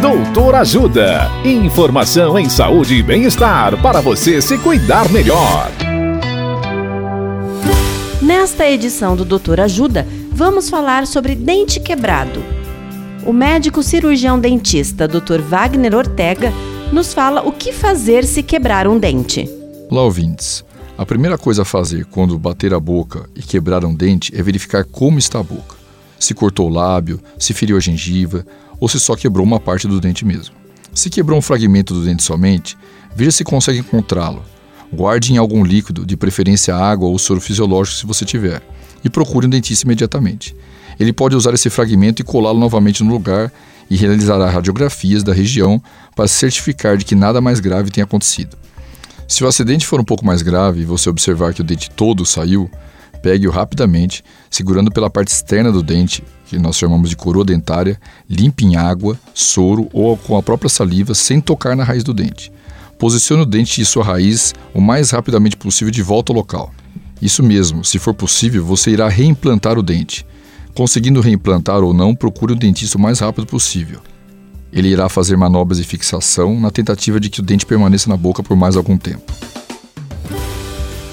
Doutor Ajuda. Informação em saúde e bem-estar para você se cuidar melhor. Nesta edição do Doutor Ajuda, vamos falar sobre dente quebrado. O médico cirurgião dentista Dr. Wagner Ortega nos fala o que fazer se quebrar um dente. Olá, ouvintes. A primeira coisa a fazer quando bater a boca e quebrar um dente é verificar como está a boca. Se cortou o lábio, se feriu a gengiva ou se só quebrou uma parte do dente mesmo. Se quebrou um fragmento do dente somente, veja se consegue encontrá-lo. Guarde em algum líquido, de preferência água ou soro fisiológico se você tiver, e procure um dentista imediatamente. Ele pode usar esse fragmento e colá-lo novamente no lugar e realizará radiografias da região para certificar de que nada mais grave tenha acontecido. Se o acidente for um pouco mais grave e você observar que o dente todo saiu, pegue-o rapidamente, segurando pela parte externa do dente, que nós chamamos de coroa dentária, limpe em água, soro ou com a própria saliva sem tocar na raiz do dente. Posicione o dente e sua raiz o mais rapidamente possível de volta ao local. Isso mesmo, se for possível, você irá reimplantar o dente. Conseguindo reimplantar ou não, procure o dentista o mais rápido possível. Ele irá fazer manobras de fixação na tentativa de que o dente permaneça na boca por mais algum tempo.